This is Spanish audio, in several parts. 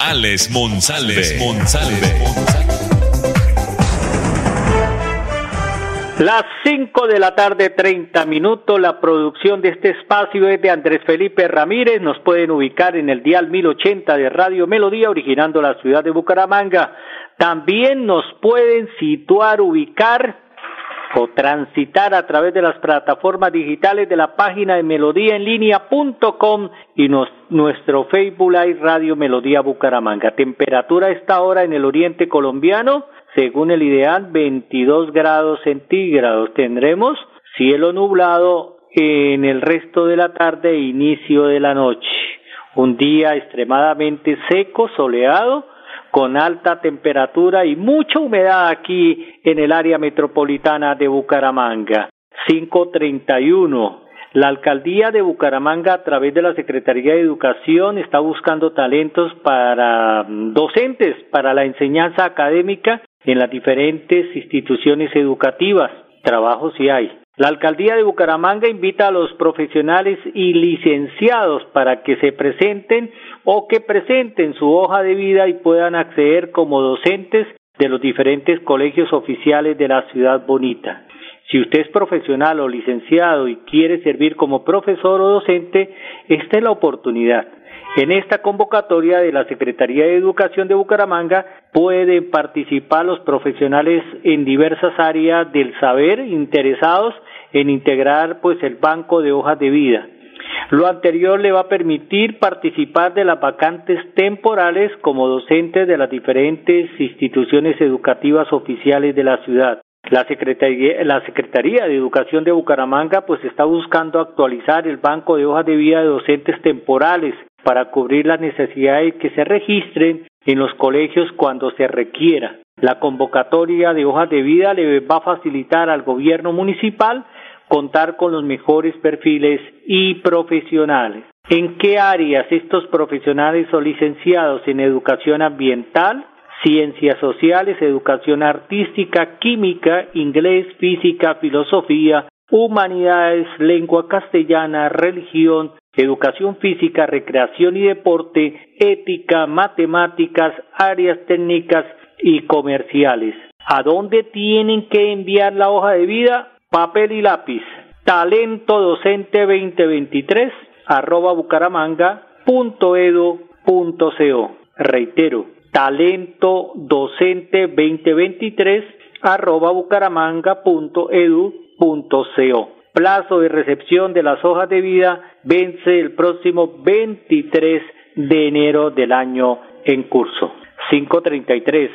Alex Monsalve. Las 5 de la tarde, 30 minutos. La producción de este espacio es de Andrés Felipe Ramírez. Nos pueden ubicar en el dial 1080 de Radio Melodía, originando la ciudad de Bucaramanga. También nos pueden situar, ubicar o transitar a través de las plataformas digitales de la página de melodíaenlínea.com y nuestro Facebook Live Radio Melodía Bucaramanga. Temperatura a esta hora en el oriente colombiano según el ideal 22 grados centígrados. Tendremos cielo nublado en el resto de la tarde e inicio de la noche. Un día extremadamente seco, soleado, con alta temperatura y mucha humedad aquí en el área metropolitana de Bucaramanga. 531. La alcaldía de Bucaramanga, a través de la Secretaría de Educación, está buscando talentos para mm, docentes para la enseñanza académica en las diferentes instituciones educativas. Trabajo sí hay. La alcaldía de Bucaramanga invita a los profesionales y licenciados para que se presenten o que presenten su hoja de vida y puedan acceder como docentes de los diferentes colegios oficiales de la ciudad bonita. Si usted es profesional o licenciado y quiere servir como profesor o docente, esta es la oportunidad. En esta convocatoria de la Secretaría de Educación de Bucaramanga pueden participar los profesionales en diversas áreas del saber interesados en integrar pues el banco de hojas de vida. Lo anterior le va a permitir participar de las vacantes temporales como docentes de las diferentes instituciones educativas oficiales de la ciudad. La Secretaría, la Secretaría de Educación de Bucaramanga pues está buscando actualizar el banco de hojas de vida de docentes temporales para cubrir las necesidades que se registren en los colegios cuando se requiera. La convocatoria de hojas de vida le va a facilitar al gobierno municipal contar con los mejores perfiles y profesionales. ¿En qué áreas estos profesionales son licenciados en educación ambiental, ciencias sociales, educación artística, química, inglés, física, filosofía, humanidades, lengua castellana, religión, educación física, recreación y deporte, ética, matemáticas, áreas técnicas y comerciales. ¿A dónde tienen que enviar la hoja de vida? Papel y lápiz. Talento docente 2023 arroba bucaramanga punto edu punto co. Reitero, talento docente 2023 arroba bucaramanga punto edu punto co plazo de recepción de las hojas de vida vence el próximo 23 de enero del año en curso. 533.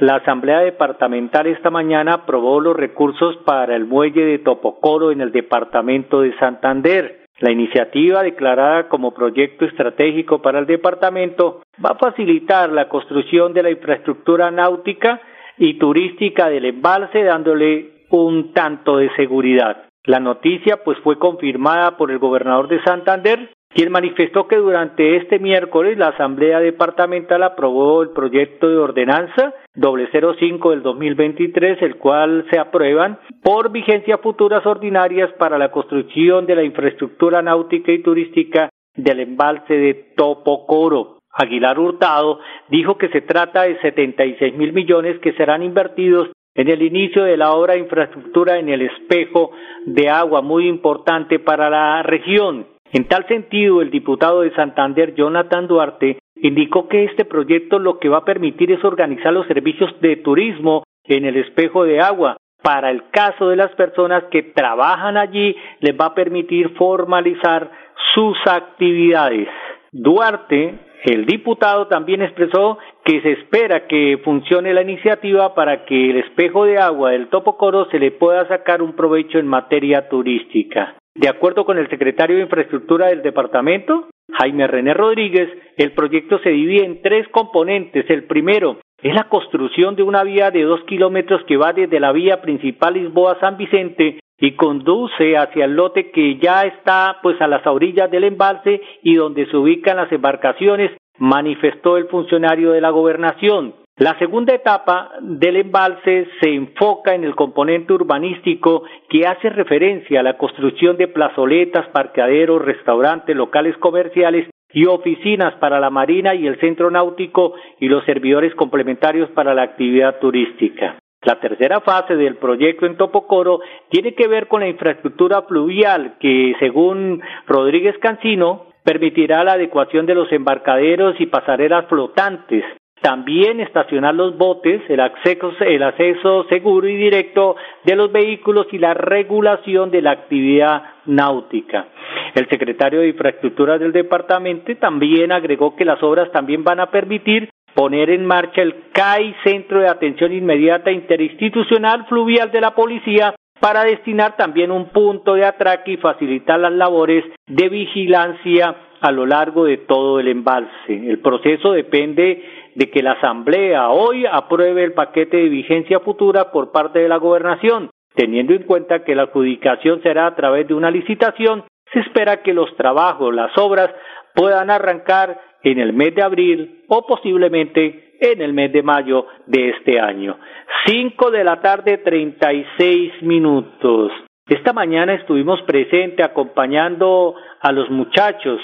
La Asamblea Departamental esta mañana aprobó los recursos para el muelle de Topocoro en el departamento de Santander. La iniciativa, declarada como proyecto estratégico para el departamento, va a facilitar la construcción de la infraestructura náutica y turística del embalse, dándole un tanto de seguridad. La noticia pues fue confirmada por el gobernador de Santander, quien manifestó que durante este miércoles la Asamblea Departamental aprobó el proyecto de ordenanza 005 del 2023, el cual se aprueban por vigencia futuras ordinarias para la construcción de la infraestructura náutica y turística del embalse de Topocoro. Aguilar Hurtado dijo que se trata de 76 mil millones que serán invertidos en el inicio de la obra de infraestructura en el espejo de agua, muy importante para la región. En tal sentido, el diputado de Santander, Jonathan Duarte, indicó que este proyecto lo que va a permitir es organizar los servicios de turismo en el espejo de agua. Para el caso de las personas que trabajan allí, les va a permitir formalizar sus actividades. Duarte el diputado también expresó que se espera que funcione la iniciativa para que el espejo de agua del Topocoro se le pueda sacar un provecho en materia turística. De acuerdo con el secretario de Infraestructura del departamento, Jaime René Rodríguez, el proyecto se divide en tres componentes. El primero es la construcción de una vía de dos kilómetros que va desde la vía principal Lisboa-San Vicente y conduce hacia el lote que ya está pues a las orillas del embalse y donde se ubican las embarcaciones, manifestó el funcionario de la gobernación. La segunda etapa del embalse se enfoca en el componente urbanístico que hace referencia a la construcción de plazoletas, parqueaderos, restaurantes, locales comerciales y oficinas para la Marina y el Centro Náutico y los servidores complementarios para la actividad turística. La tercera fase del proyecto en Topocoro tiene que ver con la infraestructura fluvial que, según Rodríguez Cancino, permitirá la adecuación de los embarcaderos y pasarelas flotantes, también estacionar los botes, el acceso, el acceso seguro y directo de los vehículos y la regulación de la actividad náutica. El secretario de Infraestructura del departamento también agregó que las obras también van a permitir poner en marcha el CAI, Centro de Atención Inmediata Interinstitucional Fluvial de la Policía, para destinar también un punto de atraque y facilitar las labores de vigilancia a lo largo de todo el embalse. El proceso depende de que la Asamblea hoy apruebe el paquete de vigencia futura por parte de la Gobernación. Teniendo en cuenta que la adjudicación será a través de una licitación, se espera que los trabajos, las obras, puedan arrancar en el mes de abril o posiblemente en el mes de mayo de este año. Cinco de la tarde, treinta y seis minutos. Esta mañana estuvimos presentes acompañando a los muchachos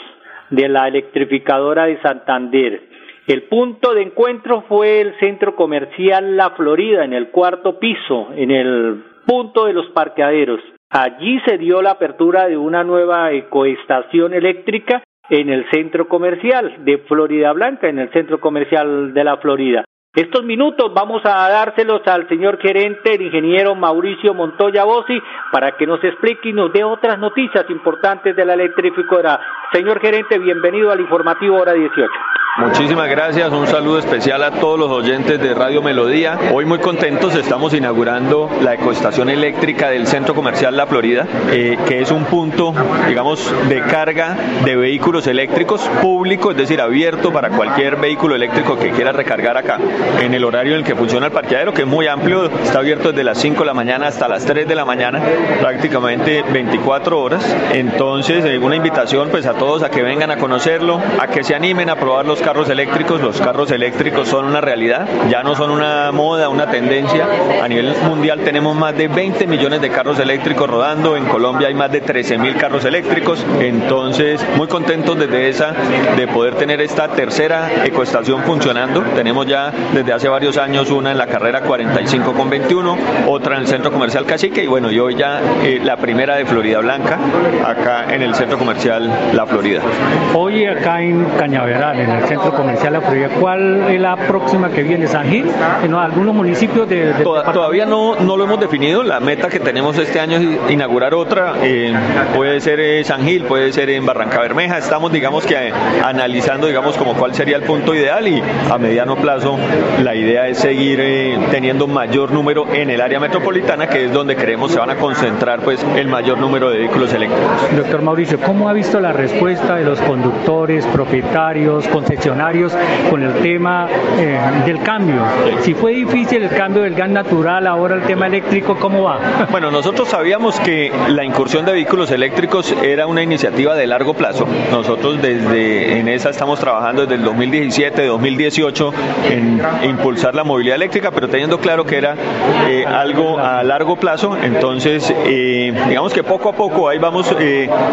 de la electrificadora de Santander. El punto de encuentro fue el centro comercial La Florida, en el cuarto piso, en el punto de los parqueaderos. Allí se dio la apertura de una nueva ecoestación eléctrica en el centro comercial de Florida Blanca, en el centro comercial de la Florida. Estos minutos vamos a dárselos al señor gerente, el ingeniero Mauricio Montoya Bossi, para que nos explique y nos dé otras noticias importantes de la electrificadora. Señor gerente, bienvenido al informativo hora 18. Muchísimas gracias, un saludo especial a todos los oyentes de Radio Melodía. Hoy muy contentos estamos inaugurando la ecoestación eléctrica del Centro Comercial La Florida, eh, que es un punto, digamos, de carga de vehículos eléctricos público, es decir, abierto para cualquier vehículo eléctrico que quiera recargar acá, en el horario en el que funciona el parqueadero, que es muy amplio, está abierto desde las 5 de la mañana hasta las 3 de la mañana, prácticamente 24 horas. Entonces, eh, una invitación pues a todos a que vengan a conocerlo, a que se animen a probar los carros eléctricos. Los carros eléctricos son una realidad, ya no son una moda, una tendencia. A nivel mundial tenemos más de 20 millones de carros eléctricos rodando. En Colombia hay más de 13 mil carros eléctricos. Entonces, muy contentos desde esa de poder tener esta tercera ecoestación funcionando. Tenemos ya desde hace varios años una en la carrera 45 con 21, otra en el centro comercial Cacique y bueno, y hoy ya eh, la primera de Florida Blanca, acá en el centro comercial La Florida. Hoy acá en Cañaveral, en el centro comercial La Florida. ¿Cuál es la próxima que viene? ¿San Gil? ¿En algunos municipios de, Todavía no, no lo hemos definido. La meta que tenemos este año es inaugurar otra. Eh, puede ser eh, San Gil, puede ser en Barranca Bermeja. Estamos, digamos que analizando, digamos, como cuál sería el punto ideal y a mediano plazo la idea es seguir teniendo mayor número en el área metropolitana, que es donde creemos se van a concentrar pues el mayor número de vehículos eléctricos. Doctor Mauricio, ¿cómo ha visto la respuesta de los conductores, propietarios, concesionarios? con el tema eh, del cambio. Si fue difícil el cambio del gas natural, ahora el tema eléctrico, ¿cómo va? Bueno, nosotros sabíamos que la incursión de vehículos eléctricos era una iniciativa de largo plazo. Nosotros desde en esa estamos trabajando desde el 2017, 2018 en impulsar la movilidad eléctrica, pero teniendo claro que era eh, algo a largo plazo. Entonces, eh, digamos que poco a poco ahí vamos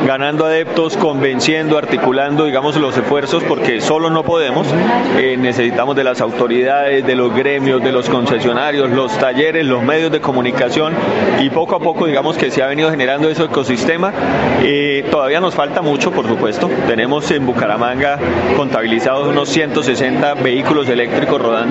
ganando adeptos, convenciendo, articulando, digamos, los esfuerzos, porque solo no podemos, eh, necesitamos de las autoridades, de los gremios, de los concesionarios, los talleres, los medios de comunicación y poco a poco digamos que se ha venido generando ese ecosistema. Eh, todavía nos falta mucho, por supuesto. Tenemos en Bucaramanga contabilizados unos 160 vehículos eléctricos rodando,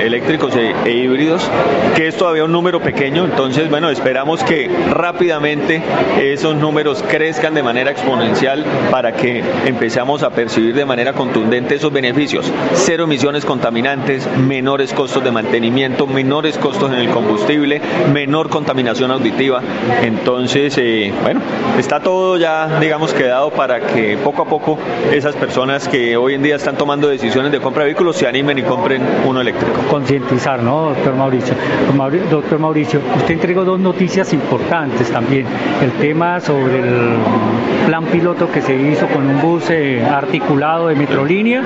eléctricos e, e híbridos, que es todavía un número pequeño, entonces bueno, esperamos que rápidamente esos números crezcan de manera exponencial para que empecemos a percibir de manera contundente esos beneficios. Cero emisiones contaminantes, menores costos de mantenimiento, menores costos en el combustible, menor contaminación auditiva. Entonces, eh, bueno, está todo ya, digamos, quedado para que poco a poco esas personas que hoy en día están tomando decisiones de compra de vehículos se animen y compren eléctrico. Concientizar, ¿no, doctor Mauricio? Doctor Mauricio, usted entregó dos noticias importantes también. El tema sobre el plan piloto que se hizo con un bus eh, articulado de Metrolínea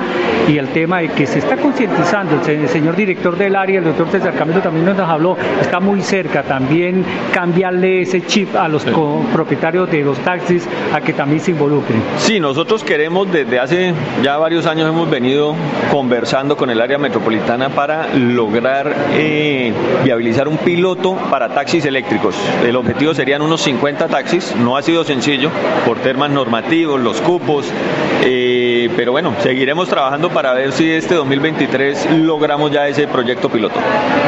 y el tema de que se está concientizando. El, señor director del área, el doctor César Camilo también nos habló, está muy cerca también cambiarle ese chip a los propietarios de los taxis a que también se involucren. Sí, nosotros queremos desde hace ya varios años hemos venido conversando con el área metropolitana para lograr eh, viabilizar un piloto para taxis eléctricos. El objetivo serían unos 50 taxis, no ha sido sencillo por temas normativos, los cupos, eh, pero bueno, seguiremos trabajando para ver si este 2023 logramos ya ese proyecto piloto.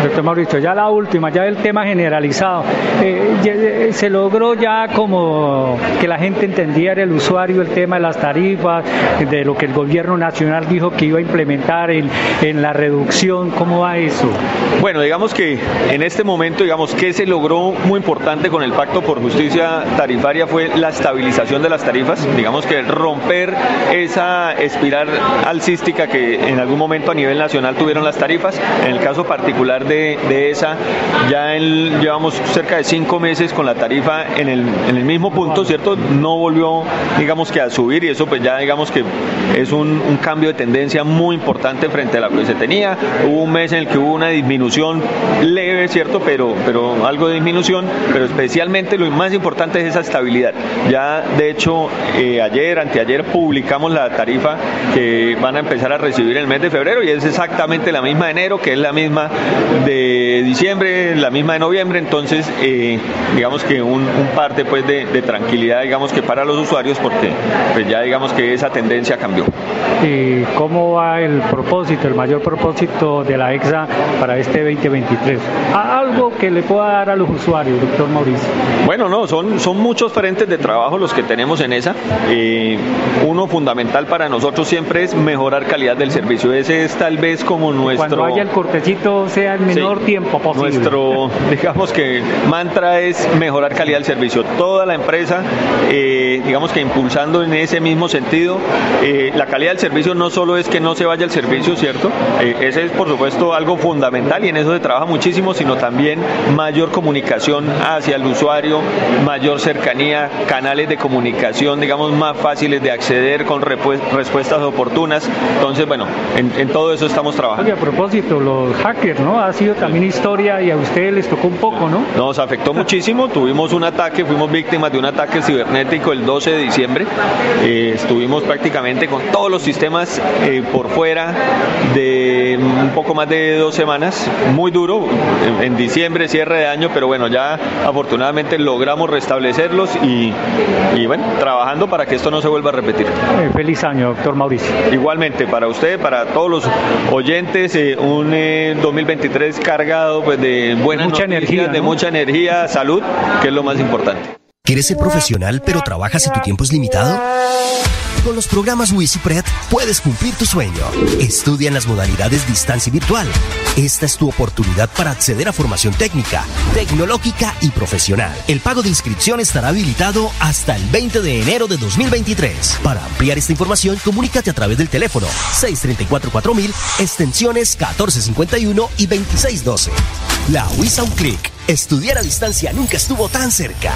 Doctor Mauricio, ya la última, ya el tema generalizado. Eh, se logró ya como que la gente entendiera el usuario el tema de las tarifas, de lo que el gobierno nacional dijo que iba a implementar en, en la reducción, ¿cómo va eso? Bueno, digamos que en este momento, digamos, que se logró muy importante con el Pacto por Justicia Tarifaria fue la estabilización de las tarifas, digamos que romper esa espiral alcística que en algún momento a nivel nacional tuvieron las tarifas. En el caso particular de, esa, ya llevamos cerca de cinco meses con la tarifa en el, mismo punto, ¿cierto? No volvió, digamos que a subir y eso pues ya digamos que es un, un cambio de tendencia muy importante frente a la que se tenía. Hubo un mes en el que hubo una disminución leve, ¿cierto? Pero, pero algo de disminución, pero especialmente lo más importante es esa estabilidad. Ya de hecho eh, ayer, anteayer publicamos la tarifa que van a empezar a recibir el mes de febrero y es exactamente la misma de enero, que es la misma de diciembre, la misma de noviembre, entonces eh, digamos que un, parte pues de, tranquilidad digamos que para los usuarios porque pues ya digamos que esa tendencia cambió. ¿Y cómo va el propósito, el mayor propósito de la EXA para este 2023? Algo que le pueda dar a los usuarios, doctor Mauricio. Bueno, no, son, son muchos frentes de trabajo los que tenemos en esa. Eh, uno fundamental para nosotros siempre es mejorar calidad del servicio. Ese es tal vez como nuestro... Cuando haya el cortecito sea el menor tiempo posible. Nuestro, digamos que mantra es mejorar calidad del servicio. Toda la empresa, eh, digamos que impulsando en ese mismo sentido, eh, la calidad del servicio no solo es que no se vaya el servicio, ¿cierto? ese es por supuesto algo fundamental y en eso se trabaja muchísimo, sino también mayor comunicación hacia el usuario, mayor cercanía, canales de comunicación, digamos, más fáciles de acceder con respuestas oportunas. Entonces, bueno, en, todo eso estamos trabajando. Y a propósito, los hackers, ¿no? Ha sido también historia y a ustedes les tocó un poco, ¿no? Nos afectó muchísimo, tuvimos un ataque, fuimos víctimas de un ataque cibernético el 12 de diciembre. Eh, estuvimos prácticamente con todos los sistemas eh, por fuera de un poco más de dos semanas, muy duro, en, diciembre, cierre de año, pero bueno, ya afortunadamente logramos restablecerlos y, y bueno, trabajando para que esto no se vuelva a repetir. Eh, feliz año, doctor Mauricio. Igualmente, para usted, para todos los oyentes, eh, un 2023 eh, cargado pues, de buena mucha energía, de mucha energía, salud, que es lo más importante. ¿Quieres ser profesional pero trabajas y tu tiempo es limitado? Con los programas WisiPred puedes cumplir tu sueño. Estudia en las modalidades distancia y virtual. Esta es tu oportunidad para acceder a formación técnica, tecnológica y profesional. El pago de inscripción estará habilitado hasta el 20 de enero de 2023. Para ampliar esta información, comunícate a través del teléfono 634-4000, extensiones 1451 y 2612. La WISA un clic. Estudiar a distancia nunca estuvo tan cerca.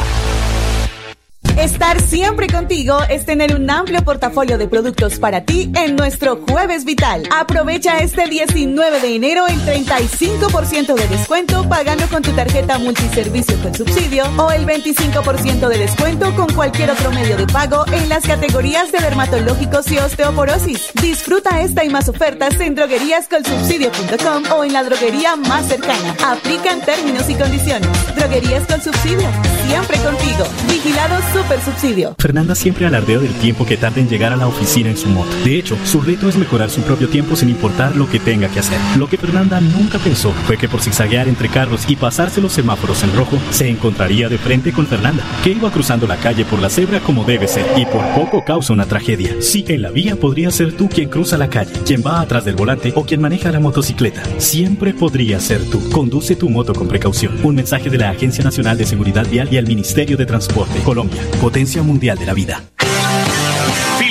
Estar siempre contigo es tener un amplio portafolio de productos para ti en nuestro Jueves Vital. Aprovecha este 19 de enero el 35% de descuento pagando con tu tarjeta multiservicio con subsidio o el 25% de descuento con cualquier otro medio de pago en las categorías de dermatológicos y osteoporosis. Disfruta esta y más ofertas en drogueríascolsubsidio.com o en la droguería más cercana. Aplican términos y condiciones. Droguerías con subsidio, siempre contigo. Vigilado Super super subsidio. Fernanda siempre alardea del tiempo que tarda en llegar a la oficina en su moto. De hecho, su reto es mejorar su propio tiempo sin importar lo que tenga que hacer. Lo que Fernanda nunca pensó fue que por zigzaguear entre carros y pasarse los semáforos en rojo, se encontraría de frente con Fernanda, que iba cruzando la calle por la cebra como debe ser y por poco causa una tragedia. Sí, en la vía podría ser tú quien cruza la calle, quien va atrás del volante o quien maneja la motocicleta. Siempre podría ser tú. Conduce tu moto con precaución. Un mensaje de la Agencia Nacional de Seguridad Vial y el Ministerio de Transporte. Colombia, potencia mundial de la vida.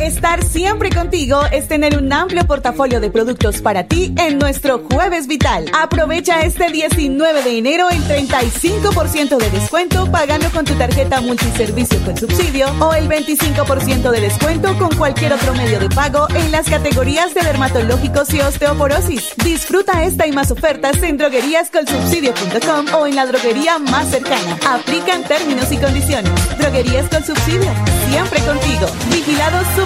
Estar siempre contigo es tener un amplio portafolio de productos para ti en nuestro Jueves Vital. Aprovecha este 19 de enero el 35% de descuento pagando con tu tarjeta multiservicio con subsidio o el 25% de descuento con cualquier otro medio de pago en las categorías de dermatológicos y osteoporosis. Disfruta esta y más ofertas en drogueríascolsubsidio.com o en la droguería más cercana. Aplican términos y condiciones. Droguerías con subsidio. Siempre contigo. Vigilado su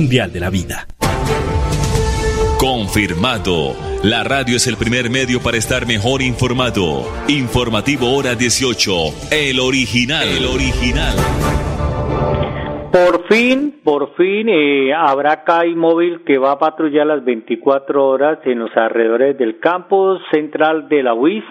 Mundial de la Vida. Confirmado. La radio es el primer medio para estar mejor informado. Informativo Hora 18. El original. El original. Por fin, por fin, eh, habrá CAI móvil que va a patrullar las 24 horas en los alrededores del campus central de la UIS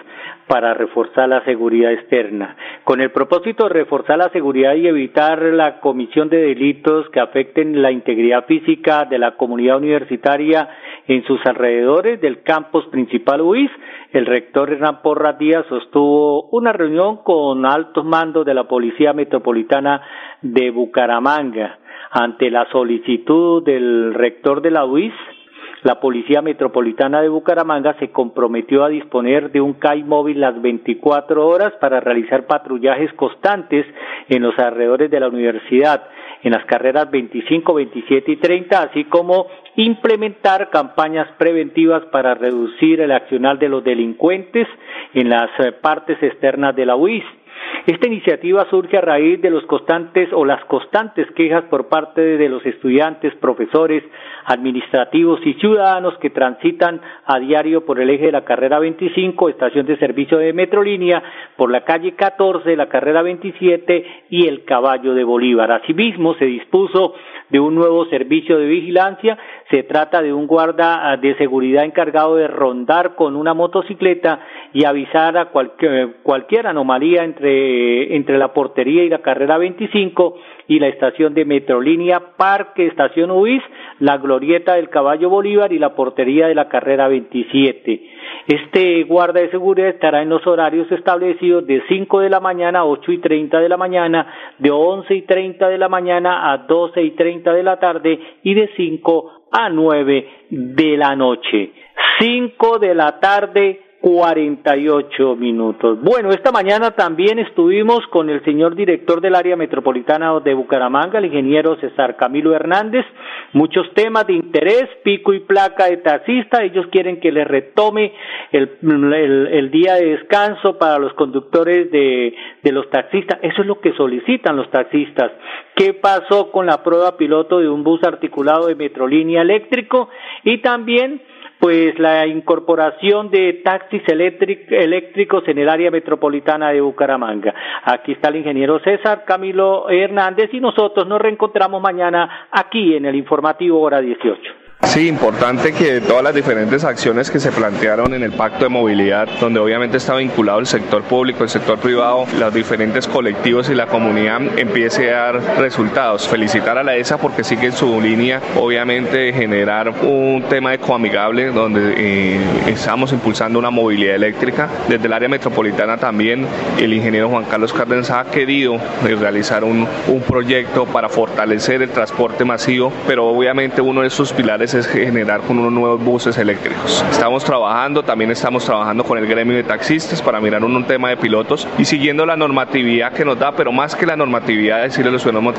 para reforzar la seguridad externa. Con el propósito de reforzar la seguridad y evitar la comisión de delitos que afecten la integridad física de la comunidad universitaria en sus alrededores del campus principal UIS, el rector Hernán Porras Díaz sostuvo una reunión con altos mandos de la Policía Metropolitana de Bucaramanga ante la solicitud del rector de la UIS la Policía Metropolitana de Bucaramanga se comprometió a disponer de un CAI móvil las 24 horas para realizar patrullajes constantes en los alrededores de la universidad, en las carreras 25, 27 y 30, así como implementar campañas preventivas para reducir el accional de los delincuentes en las eh, partes externas de la UIS. Esta iniciativa surge a raíz de los constantes o las constantes quejas por parte de los estudiantes, profesores, administrativos y ciudadanos que transitan a diario por el eje de la carrera 25, estación de servicio de Metrolínea, por la calle 14, la carrera 27 y el Caballo de Bolívar. Asimismo, se dispuso de un nuevo servicio de vigilancia. Se trata de un guarda de seguridad encargado de rondar con una motocicleta y avisar a cualquier, cualquier anomalía entre, entre la portería y la carrera 25 y la estación de Metrolínea Parque Estación UIS, la glorieta del Caballo Bolívar y la portería de la carrera 27. Este guarda de seguridad estará en los horarios establecidos de 5 de la mañana a 8 y 30 de la mañana, de 11 y 30 de la mañana a 12 y 30 de la tarde y de 5 a 9 de la noche. 5 de la tarde 48 minutos. Bueno, esta mañana también estuvimos con el señor director del área metropolitana de Bucaramanga, el ingeniero César Camilo Hernández. Muchos temas de interés, pico y placa de taxista. Ellos quieren que le retome el, el, día de descanso para los conductores de, de los taxistas. Eso es lo que solicitan los taxistas. ¿Qué pasó con la prueba piloto de un bus articulado de Metrolínea eléctrico? Y también pues la incorporación de taxis eléctricos en el área metropolitana de Bucaramanga. Aquí está el ingeniero César Camilo Hernández y nosotros nos reencontramos mañana aquí en el informativo hora 18. Sí, importante que todas las diferentes acciones que se plantearon en el pacto de movilidad, donde obviamente está vinculado el sector público, el sector privado, los diferentes colectivos y la comunidad, empiece a dar resultados. Felicitar a la ESA porque sigue en su línea, obviamente, de generar un tema ecoamigable, donde eh, estamos impulsando una movilidad eléctrica. Desde el área metropolitana también el ingeniero Juan Carlos Cárdenas ha querido realizar un, un proyecto para fortalecer el transporte masivo, pero obviamente uno de esos pilares es generar con unos nuevos buses eléctricos. Estamos trabajando, también estamos trabajando con el gremio de taxistas para mirar un, tema de pilotos y siguiendo la normatividad que nos da, pero más que la normatividad, decirle a los ciudadanos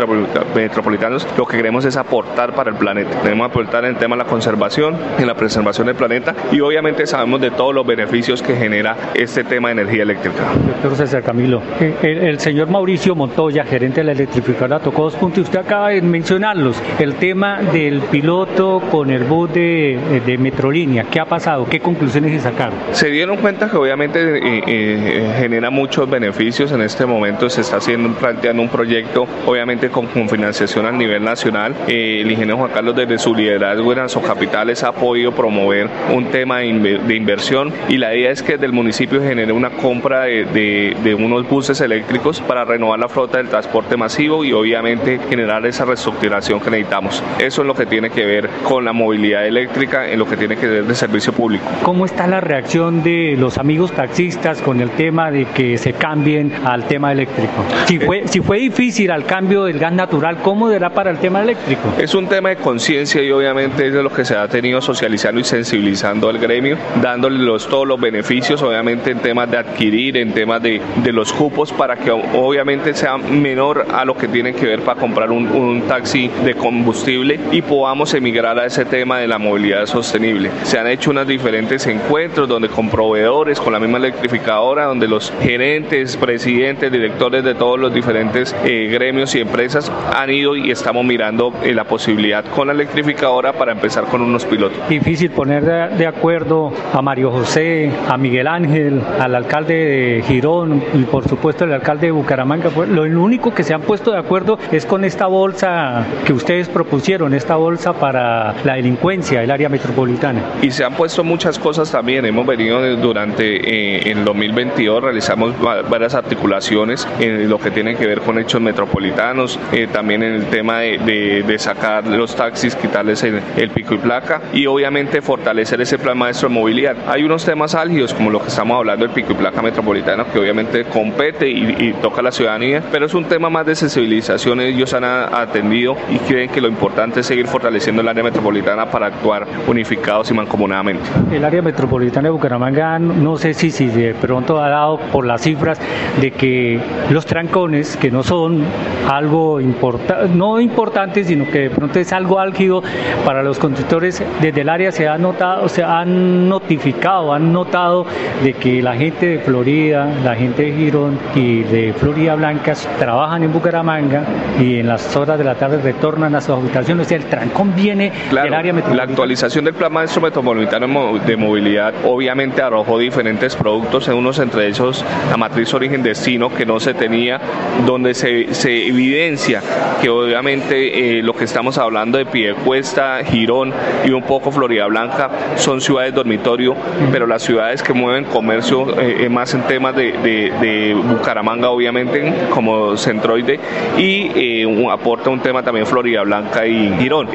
metropolitanos, lo que queremos es aportar para el planeta. Queremos aportar en el tema de la conservación, en la preservación del planeta y obviamente sabemos de todos los beneficios que genera este tema de energía eléctrica. Doctor César Camilo, el, señor Mauricio Montoya, gerente de la electrificadora, tocó dos puntos y usted acaba de mencionarlos. El tema del piloto con el bus de, de Metrolínea. ¿Qué ha pasado? ¿Qué conclusiones se sacaron? Se dieron cuenta que obviamente eh, eh, genera muchos beneficios. En este momento se está haciendo planteando un proyecto, obviamente con, financiación a nivel nacional. Eh, el ingeniero Juan Carlos desde su liderazgo en Capitales ha podido promover un tema de, inversión y la idea es que del municipio genere una compra de, de unos buses eléctricos para renovar la flota del transporte masivo y obviamente generar esa reestructuración que necesitamos. Eso es lo que tiene que ver con la movilidad eléctrica, en lo que tiene que ver de servicio público. ¿Cómo está la reacción de los amigos taxistas con el tema de que se cambien al tema eléctrico? Si fue, si fue difícil al cambio del gas natural, ¿cómo será para el tema eléctrico? Es un tema de conciencia y obviamente es de lo que se ha tenido socializando y sensibilizando al gremio, dándole los, todos los beneficios, obviamente en temas de adquirir, en temas de, de los cupos, para que obviamente sea menor a lo que tiene que ver para comprar un, un taxi de combustible y podamos emigrar a ese tema de la movilidad sostenible. Se han hecho unos diferentes encuentros donde con proveedores, con la misma electrificadora, donde los gerentes, presidentes, directores de todos los diferentes eh, gremios y empresas han ido y estamos mirando eh, la posibilidad con la electrificadora para empezar con unos pilotos. Difícil poner de, acuerdo a Mario José, a Miguel Ángel, al alcalde de Girón y por supuesto el alcalde de Bucaramanga. Pues, lo único que se han puesto de acuerdo es con esta bolsa que ustedes propusieron, esta bolsa para la delincuencia, el área metropolitana. Y se han puesto muchas cosas también. Hemos venido durante eh, el 2022, realizamos varias articulaciones en lo que tiene que ver con hechos metropolitanos, eh, también en el tema de, de, sacar los taxis, quitarles el, pico y placa y obviamente fortalecer ese plan maestro de movilidad. Hay unos temas álgidos como lo que estamos hablando del pico y placa metropolitano que obviamente compete y, toca a la ciudadanía, pero es un tema más de sensibilización. Ellos han atendido y creen que lo importante es seguir fortaleciendo el área metropolitana para actuar unificados y mancomunadamente. El área metropolitana de Bucaramanga, no sé si, si de pronto ha dado por las cifras de que los trancones, que no son algo importante, no importante, sino que de pronto es algo álgido para los conductores, desde el área se ha notado, se han notificado, han notado de que la gente de Florida, la gente de Girón y de Florida Blancas trabajan en Bucaramanga y en las horas de la tarde retornan a sus habitaciones. O sea, el trancón viene del área metropolitana. La actualización del Plan Maestro Metropolitano de Movilidad obviamente arrojó diferentes productos, en unos entre ellos la matriz origen-destino que no se tenía, donde se, se evidencia que obviamente eh, lo que estamos hablando de Piedecuesta, Girón y un poco Florida Blanca son ciudades dormitorio, pero las ciudades que mueven comercio eh, más en temas de, de, Bucaramanga obviamente como centroide y eh, aporta un tema también Florida Blanca y Girón.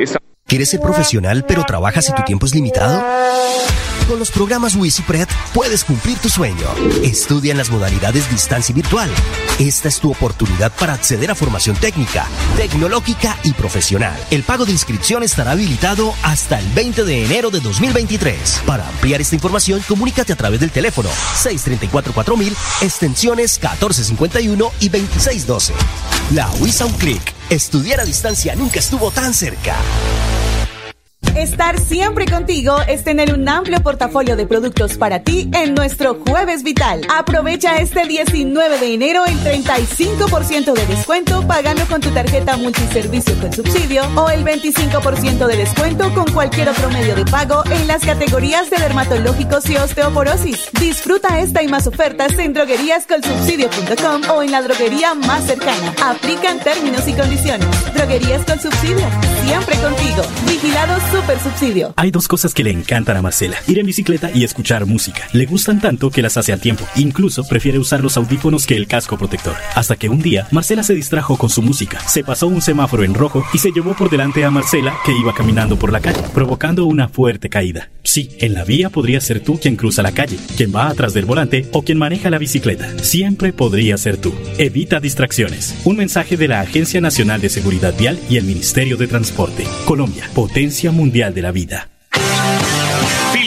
¿Quieres ser profesional pero trabajas y tu tiempo es limitado? Con los programas WisiPred puedes cumplir tu sueño. Estudia en las modalidades distancia y virtual. Esta es tu oportunidad para acceder a formación técnica, tecnológica y profesional. El pago de inscripción estará habilitado hasta el 20 de enero de 2023. Para ampliar esta información, comunícate a través del teléfono 634-4000, extensiones 1451 y 2612. La WISA un clic. Estudiar a distancia nunca estuvo tan cerca. Estar siempre contigo es tener un amplio portafolio de productos para ti en nuestro Jueves Vital. Aprovecha este 19 de enero el 35% de descuento pagando con tu tarjeta multiservicio con subsidio o el 25% de descuento con cualquier otro medio de pago en las categorías de dermatológicos y osteoporosis. Disfruta esta y más ofertas en drogueríascolsubsidio.com o en la droguería más cercana. Aplican términos y condiciones. Droguerías con subsidio. Siempre contigo. Vigilado Super Hay dos cosas que le encantan a Marcela: ir en bicicleta y escuchar música. Le gustan tanto que las hace al tiempo. Incluso prefiere usar los audífonos que el casco protector. Hasta que un día, Marcela se distrajo con su música, se pasó un semáforo en rojo y se llevó por delante a Marcela que iba caminando por la calle, provocando una fuerte caída. Sí, en la vía podría ser tú quien cruza la calle, quien va atrás del volante o quien maneja la bicicleta. Siempre podría ser tú. Evita distracciones. Un mensaje de la Agencia Nacional de Seguridad Vial y el Ministerio de Transporte. Colombia, potencia mundial de la vida.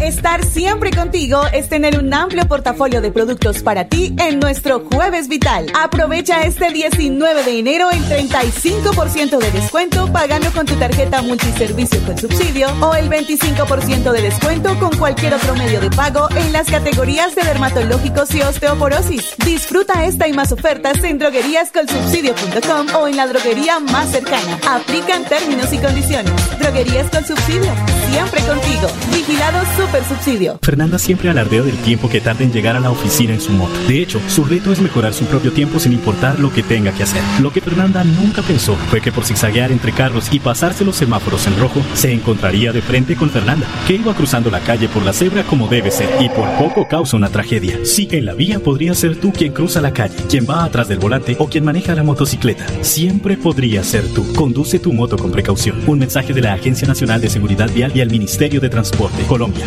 Estar siempre contigo es tener un amplio portafolio de productos para ti en nuestro Jueves Vital. Aprovecha este 19 de enero el 35% de descuento pagando con tu tarjeta multiservicio con subsidio o el 25% de descuento con cualquier otro medio de pago en las categorías de dermatológicos y osteoporosis. Disfruta esta y más ofertas en drogueríascolsubsidio.com o en la droguería más cercana. Aplican términos y condiciones. Droguerías con subsidio. Siempre contigo. Vigilado Super subsidio. Fernanda siempre alardea del tiempo que tarda en llegar a la oficina en su moto. De hecho, su reto es mejorar su propio tiempo sin importar lo que tenga que hacer. Lo que Fernanda nunca pensó fue que por zigzaguear entre carros y pasarse los semáforos en rojo, se encontraría de frente con Fernanda, que iba cruzando la calle por la cebra como debe ser y por poco causa una tragedia. Sí, en la vía podría ser tú quien cruza la calle, quien va atrás del volante o quien maneja la motocicleta. Siempre podría ser tú. Conduce tu moto con precaución. Un mensaje de la Agencia Nacional de Seguridad Vial y al Ministerio de Transporte, Colombia